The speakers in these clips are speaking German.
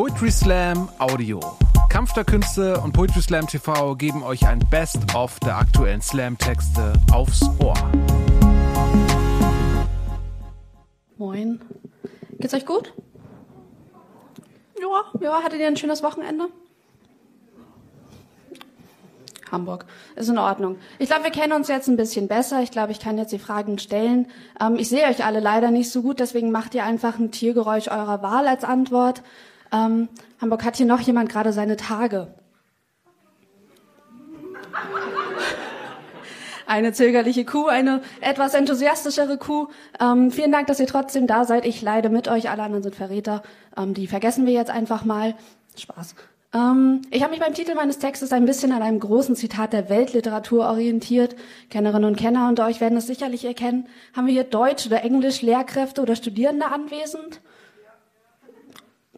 Poetry Slam Audio. Kampf der Künste und Poetry Slam TV geben euch ein Best-of der aktuellen Slam-Texte aufs Ohr. Moin. Geht's euch gut? Ja, ja, hattet ihr ein schönes Wochenende? Hamburg. Ist in Ordnung. Ich glaube, wir kennen uns jetzt ein bisschen besser. Ich glaube, ich kann jetzt die Fragen stellen. Ähm, ich sehe euch alle leider nicht so gut, deswegen macht ihr einfach ein Tiergeräusch eurer Wahl als Antwort. Ähm, Hamburg hat hier noch jemand gerade seine Tage. Eine zögerliche Kuh, eine etwas enthusiastischere Kuh. Ähm, vielen Dank, dass ihr trotzdem da seid. Ich leide mit euch. Alle anderen sind Verräter. Ähm, die vergessen wir jetzt einfach mal. Spaß. Ähm, ich habe mich beim Titel meines Textes ein bisschen an einem großen Zitat der Weltliteratur orientiert. Kennerinnen und Kenner unter euch werden es sicherlich erkennen. Haben wir hier Deutsch oder Englisch, Lehrkräfte oder Studierende anwesend?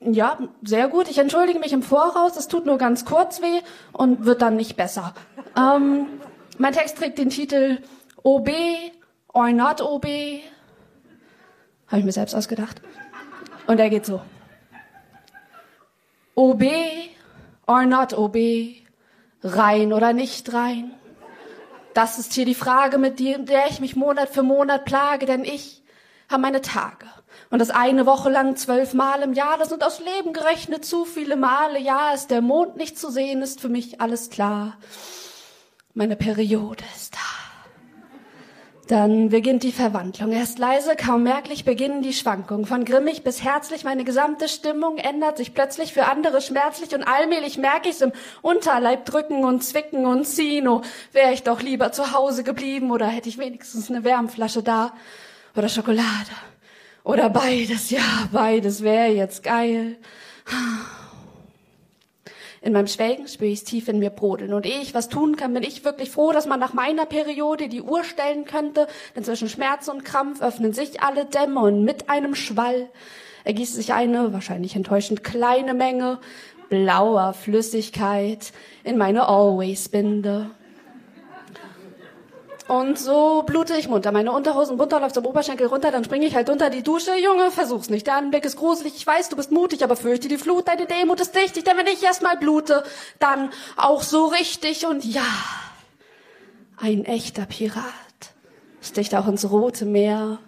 Ja, sehr gut. Ich entschuldige mich im Voraus. Es tut nur ganz kurz weh und wird dann nicht besser. Ähm, mein Text trägt den Titel OB or not OB. Habe ich mir selbst ausgedacht. Und er geht so. OB or not OB, rein oder nicht rein? Das ist hier die Frage, mit der ich mich Monat für Monat plage, denn ich habe meine Tage. Und das eine Woche lang zwölf Mal im Jahr, das sind aus Leben gerechnet zu viele Male. Ja, ist der Mond nicht zu sehen, ist für mich alles klar. Meine Periode ist da. Dann beginnt die Verwandlung. Erst leise, kaum merklich beginnen die Schwankungen. Von grimmig bis herzlich, meine gesamte Stimmung ändert sich plötzlich für andere schmerzlich und allmählich merke ich's im Unterleib drücken und zwicken und ziehen. Oh, wäre ich doch lieber zu Hause geblieben oder hätte ich wenigstens eine Wärmflasche da oder Schokolade oder beides. Ja, beides wäre jetzt geil. In meinem Schwelgen spüre ich es tief in mir brodeln. Und ehe ich was tun kann, bin ich wirklich froh, dass man nach meiner Periode die Uhr stellen könnte. Denn zwischen Schmerz und Krampf öffnen sich alle Dämme und mit einem Schwall ergießt sich eine, wahrscheinlich enttäuschend kleine Menge blauer Flüssigkeit in meine Always-Binde. Und so blute ich munter. Meine Unterhosen bunter läuft zum Oberschenkel runter, dann springe ich halt unter die Dusche. Junge, versuch's nicht. Der Anblick ist gruselig. Ich weiß, du bist mutig, aber fürchte die Flut. Deine Demut ist dichtig, denn wenn ich erstmal blute, dann auch so richtig. Und ja, ein echter Pirat sticht auch ins Rote Meer.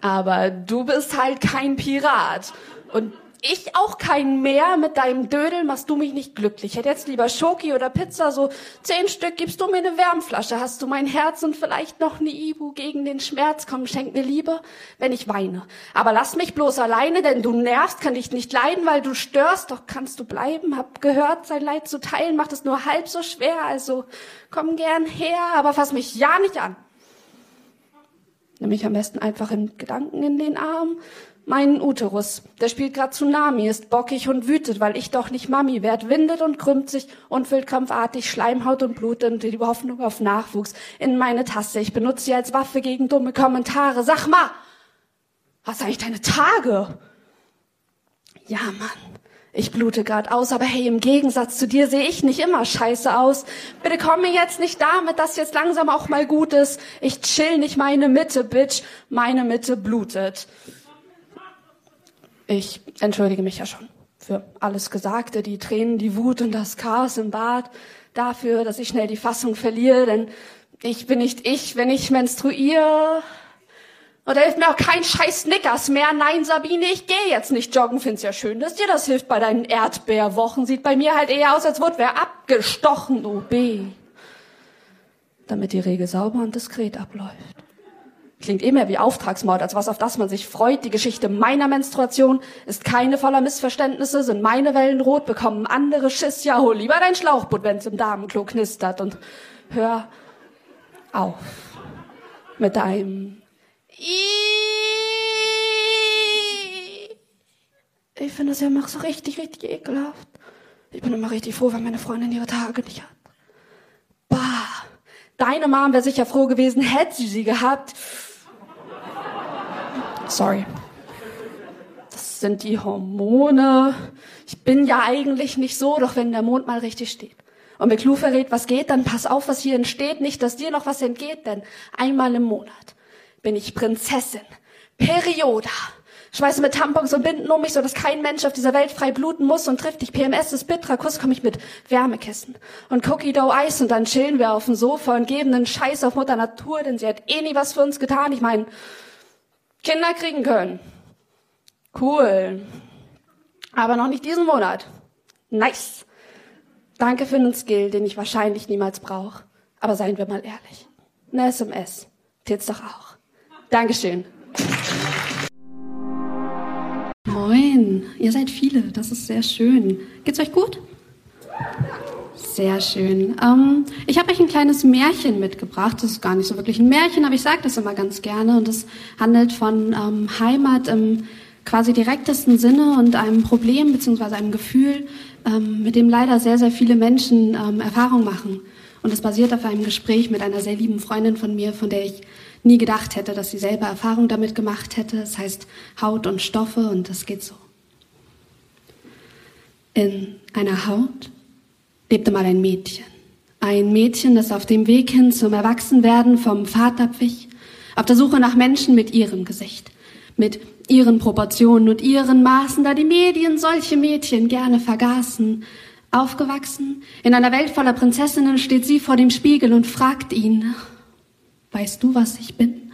Aber du bist halt kein Pirat. Und ich auch kein mehr. Mit deinem Dödel machst du mich nicht glücklich. Ich hätte jetzt lieber Schoki oder Pizza, so zehn Stück gibst du mir eine Wärmflasche. Hast du mein Herz und vielleicht noch eine Ibu gegen den Schmerz? Komm, schenk mir Liebe, wenn ich weine. Aber lass mich bloß alleine, denn du nervst, kann dich nicht leiden, weil du störst. Doch kannst du bleiben. Hab gehört, sein Leid zu teilen macht es nur halb so schwer. Also komm gern her, aber fass mich ja nicht an. Nimm mich am besten einfach in Gedanken in den Arm meinen Uterus. Der spielt grad Tsunami, ist bockig und wütet, weil ich doch nicht Mami werd, windet und krümmt sich und füllt krampfartig Schleimhaut und Blut und die Hoffnung auf Nachwuchs in meine Tasse. Ich benutze sie als Waffe gegen dumme Kommentare. Sag mal, hast eigentlich deine Tage? Ja, Mann. Ich blute grad aus, aber hey, im Gegensatz zu dir sehe ich nicht immer scheiße aus. Bitte komm mir jetzt nicht damit, dass jetzt langsam auch mal gut ist. Ich chill nicht meine Mitte, Bitch. Meine Mitte blutet. Ich entschuldige mich ja schon für alles Gesagte, die Tränen, die Wut und das Chaos im Bad, dafür, dass ich schnell die Fassung verliere, denn ich bin nicht ich, wenn ich menstruiere. Oder hilft mir auch kein scheiß Snickers mehr. Nein, Sabine, ich gehe jetzt nicht joggen. Find's ja schön, dass dir das hilft bei deinen Erdbeerwochen. Sieht bei mir halt eher aus, als wurde wer abgestochen, OB. Damit die Regel sauber und diskret abläuft. Klingt immer wie Auftragsmord, als was auf das man sich freut. Die Geschichte meiner Menstruation ist keine voller Missverständnisse, sind meine Wellen rot, bekommen andere Schiss. Ja, hol lieber dein Schlauchboot, wenn's im Damenklo knistert und hör auf mit deinem Ich finde das ja immer so richtig, richtig ekelhaft. Ich bin immer richtig froh, wenn meine Freundin ihre Tage nicht hat. Bah, deine Mom wäre sicher froh gewesen, hätte sie sie gehabt. Sorry. Das sind die Hormone. Ich bin ja eigentlich nicht so, doch wenn der Mond mal richtig steht und mir Clou verrät, was geht, dann pass auf, was hier entsteht, nicht, dass dir noch was entgeht, denn einmal im Monat bin ich Prinzessin, Perioda, Schmeiße mit Tampons und Binden um mich, so dass kein Mensch auf dieser Welt frei bluten muss und trifft dich PMS ist bitterer Kuss, komme ich mit Wärmekissen und Cookie Dough Eis und dann chillen wir auf dem Sofa und geben einen Scheiß auf Mutter Natur, denn sie hat eh nie was für uns getan. Ich meine, Kinder kriegen können. Cool. Aber noch nicht diesen Monat. Nice. Danke für einen Skill, den ich wahrscheinlich niemals brauche. Aber seien wir mal ehrlich. Eine SMS. Tits doch auch. Dankeschön. Moin, ihr seid viele, das ist sehr schön. Geht's euch gut? Sehr schön. Ähm, ich habe euch ein kleines Märchen mitgebracht. Das ist gar nicht so wirklich ein Märchen, aber ich sage das immer ganz gerne. Und es handelt von ähm, Heimat im quasi direktesten Sinne und einem Problem beziehungsweise einem Gefühl, ähm, mit dem leider sehr, sehr viele Menschen ähm, Erfahrung machen. Und es basiert auf einem Gespräch mit einer sehr lieben Freundin von mir, von der ich nie gedacht hätte, dass sie selber Erfahrung damit gemacht hätte. Es heißt Haut und Stoffe und das geht so. In einer Haut lebte mal ein Mädchen. Ein Mädchen, das auf dem Weg hin zum Erwachsenwerden vom Vater wich, auf der Suche nach Menschen mit ihrem Gesicht, mit ihren Proportionen und ihren Maßen, da die Medien solche Mädchen gerne vergaßen. Aufgewachsen, in einer Welt voller Prinzessinnen steht sie vor dem Spiegel und fragt ihn, Weißt du, was ich bin?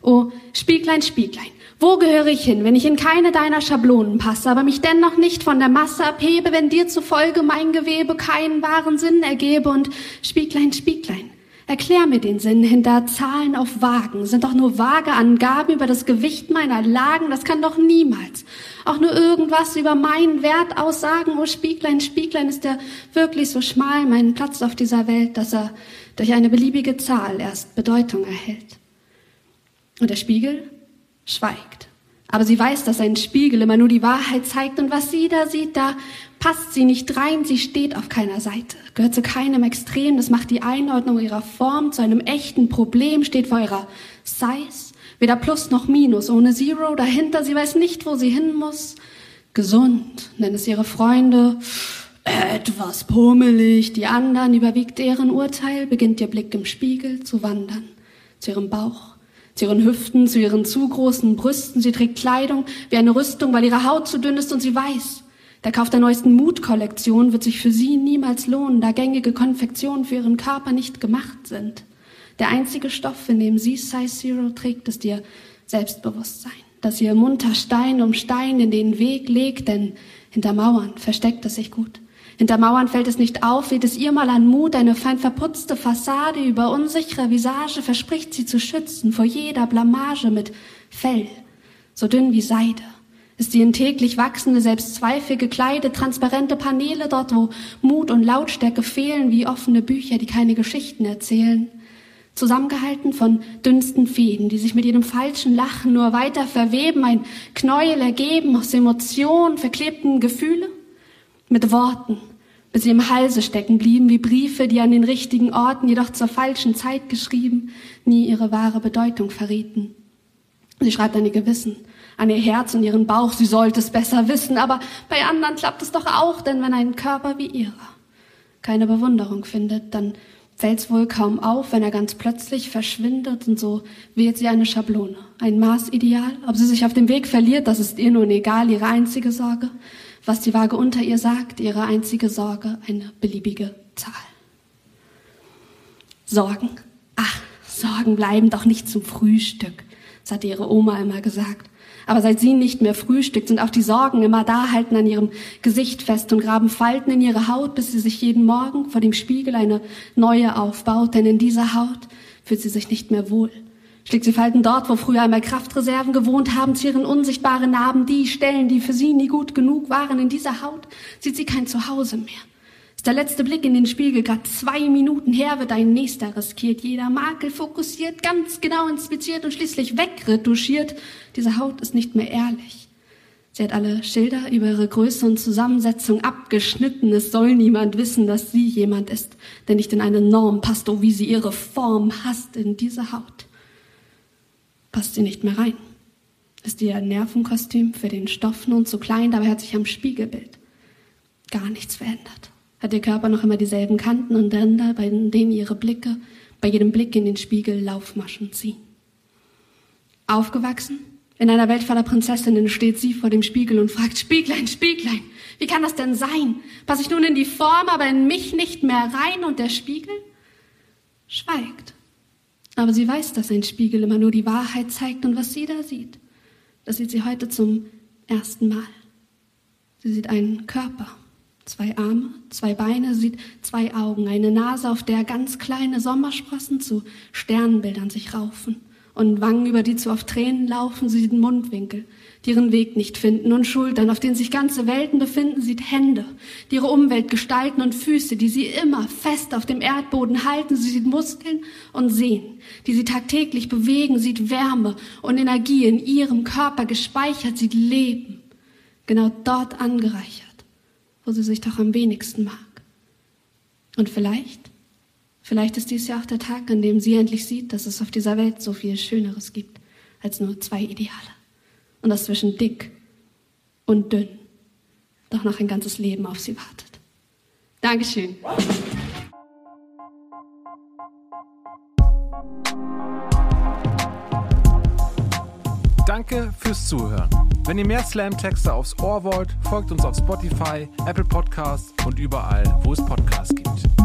Oh, Spieglein, Spieglein, wo gehöre ich hin, wenn ich in keine deiner Schablonen passe, aber mich dennoch nicht von der Masse abhebe, wenn dir zufolge mein Gewebe keinen wahren Sinn ergebe und Spieglein, Spieglein, erklär mir den Sinn hinter Zahlen auf Wagen, sind doch nur vage Angaben über das Gewicht meiner Lagen, das kann doch niemals auch nur irgendwas über meinen Wert aussagen, oh Spieglein, Spieglein, ist der wirklich so schmal, mein Platz auf dieser Welt, dass er durch eine beliebige Zahl erst Bedeutung erhält. Und der Spiegel schweigt. Aber sie weiß, dass ein Spiegel immer nur die Wahrheit zeigt und was sie da sieht, da passt sie nicht rein, sie steht auf keiner Seite, gehört zu keinem Extrem, das macht die Einordnung ihrer Form zu einem echten Problem, steht vor ihrer Size, weder Plus noch Minus, ohne Zero dahinter, sie weiß nicht, wo sie hin muss. Gesund, nennen es ihre Freunde, etwas pummelig, die anderen überwiegt deren Urteil, beginnt ihr Blick im Spiegel zu wandern, zu ihrem Bauch, zu ihren Hüften, zu ihren zu großen Brüsten. Sie trägt Kleidung wie eine Rüstung, weil ihre Haut zu dünn ist und sie weiß, der Kauf der neuesten Mutkollektion wird sich für sie niemals lohnen, da gängige Konfektionen für ihren Körper nicht gemacht sind. Der einzige Stoff, in dem sie Size Zero trägt, ist ihr Selbstbewusstsein, dass ihr munter Stein um Stein in den Weg legt, denn hinter Mauern versteckt es sich gut. Hinter Mauern fällt es nicht auf, weht es ihr mal an Mut, eine fein verputzte Fassade über unsichere Visage verspricht sie zu schützen vor jeder Blamage mit Fell, so dünn wie Seide. Ist sie in täglich wachsende Selbstzweifel gekleidet, transparente Paneele dort, wo Mut und Lautstärke fehlen, wie offene Bücher, die keine Geschichten erzählen. Zusammengehalten von dünnsten Fäden, die sich mit jedem falschen Lachen nur weiter verweben, ein Knäuel ergeben aus Emotionen, verklebten Gefühle, mit Worten, bis sie im Halse stecken blieben, wie Briefe, die an den richtigen Orten, jedoch zur falschen Zeit geschrieben, nie ihre wahre Bedeutung verrieten. Sie schreibt an ihr Gewissen, an ihr Herz und ihren Bauch, sie sollte es besser wissen, aber bei anderen klappt es doch auch, denn wenn ein Körper wie ihrer keine Bewunderung findet, dann fällt's wohl kaum auf, wenn er ganz plötzlich verschwindet und so wählt sie eine Schablone, ein Maßideal. Ob sie sich auf dem Weg verliert, das ist ihr nun egal, ihre einzige Sorge was die Waage unter ihr sagt, ihre einzige Sorge, eine beliebige Zahl. Sorgen? Ach, Sorgen bleiben doch nicht zum Frühstück, das hat ihre Oma immer gesagt. Aber seit sie nicht mehr frühstückt, sind auch die Sorgen immer da, halten an ihrem Gesicht fest und graben Falten in ihre Haut, bis sie sich jeden Morgen vor dem Spiegel eine neue aufbaut, denn in dieser Haut fühlt sie sich nicht mehr wohl. Schlägt sie Falten dort, wo früher einmal Kraftreserven gewohnt haben, zieren unsichtbare Narben die Stellen, die für sie nie gut genug waren. In dieser Haut sieht sie kein Zuhause mehr. Ist der letzte Blick in den Spiegel grad zwei Minuten her, wird ein nächster riskiert. Jeder Makel fokussiert, ganz genau inspiziert und schließlich wegretuschiert. Diese Haut ist nicht mehr ehrlich. Sie hat alle Schilder über ihre Größe und Zusammensetzung abgeschnitten. Es soll niemand wissen, dass sie jemand ist, der nicht in eine Norm passt, oh wie sie ihre Form hasst in diese Haut passt sie nicht mehr rein. Ist ihr Nervenkostüm für den Stoff nun zu klein, dabei hat sich am Spiegelbild gar nichts verändert. Hat ihr Körper noch immer dieselben Kanten und Ränder, bei denen ihre Blicke bei jedem Blick in den Spiegel Laufmaschen ziehen. Aufgewachsen In einer Welt voller Prinzessinnen steht sie vor dem Spiegel und fragt, Spieglein, Spieglein, wie kann das denn sein? Passe ich nun in die Form, aber in mich nicht mehr rein und der Spiegel schweigt. Aber sie weiß, dass ein Spiegel immer nur die Wahrheit zeigt und was sie da sieht, das sieht sie heute zum ersten Mal. Sie sieht einen Körper, zwei Arme, zwei Beine, sieht zwei Augen, eine Nase, auf der ganz kleine Sommersprossen zu Sternbildern sich raufen und Wangen, über die zu oft Tränen laufen, sie sieht Mundwinkel, die ihren Weg nicht finden und Schultern, auf denen sich ganze Welten befinden, sieht Hände, die ihre Umwelt gestalten und Füße, die sie immer fest auf dem Erdboden halten, sie sieht Muskeln und Sehnen, die sie tagtäglich bewegen, sieht Wärme und Energie in ihrem Körper gespeichert, sieht Leben genau dort angereichert, wo sie sich doch am wenigsten mag. Und vielleicht, vielleicht ist dies ja auch der Tag, an dem sie endlich sieht, dass es auf dieser Welt so viel Schöneres gibt als nur zwei Ideale. Und dass zwischen dick und dünn doch noch ein ganzes Leben auf sie wartet. Dankeschön. Danke fürs Zuhören. Wenn ihr mehr Slam-Texte aufs Ohr wollt, folgt uns auf Spotify, Apple Podcasts und überall, wo es Podcasts gibt.